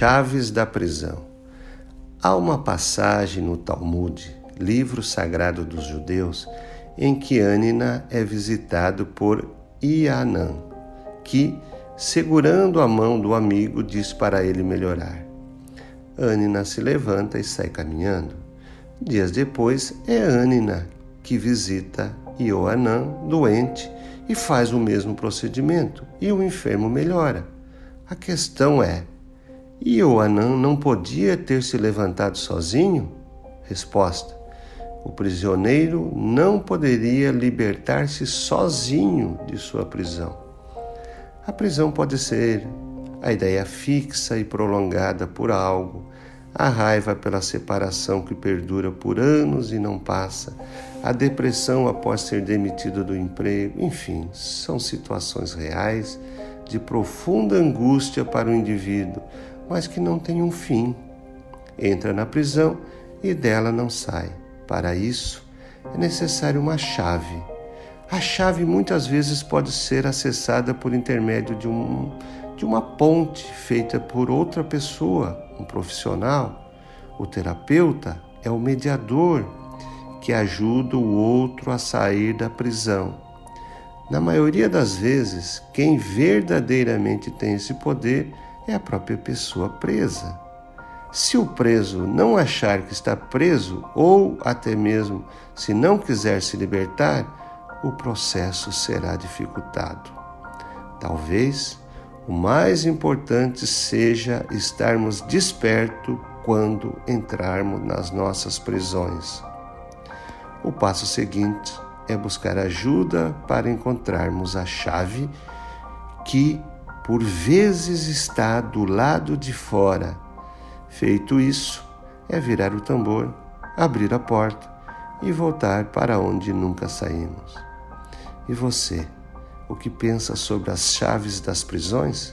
chaves da prisão. Há uma passagem no Talmud, livro sagrado dos judeus, em que Anina é visitado por Ianã, que, segurando a mão do amigo, diz para ele melhorar. Anina se levanta e sai caminhando. Dias depois, é Anina que visita Ioanã, doente, e faz o mesmo procedimento, e o enfermo melhora. A questão é: Ioanã não podia ter se levantado sozinho? Resposta: O prisioneiro não poderia libertar-se sozinho de sua prisão. A prisão pode ser a ideia fixa e prolongada por algo, a raiva pela separação que perdura por anos e não passa, a depressão após ser demitido do emprego, enfim, são situações reais de profunda angústia para o indivíduo, mas que não têm um fim. Entra na prisão e dela não sai. Para isso, é necessário uma chave. A chave muitas vezes pode ser acessada por intermédio de um de uma ponte feita por outra pessoa, um profissional. O terapeuta é o mediador que ajuda o outro a sair da prisão. Na maioria das vezes, quem verdadeiramente tem esse poder é a própria pessoa presa. Se o preso não achar que está preso, ou até mesmo se não quiser se libertar, o processo será dificultado. Talvez o mais importante seja estarmos despertos quando entrarmos nas nossas prisões. O passo seguinte é buscar ajuda para encontrarmos a chave que por vezes está do lado de fora. Feito isso, é virar o tambor, abrir a porta e voltar para onde nunca saímos. E você? o que pensa sobre as chaves das prisões?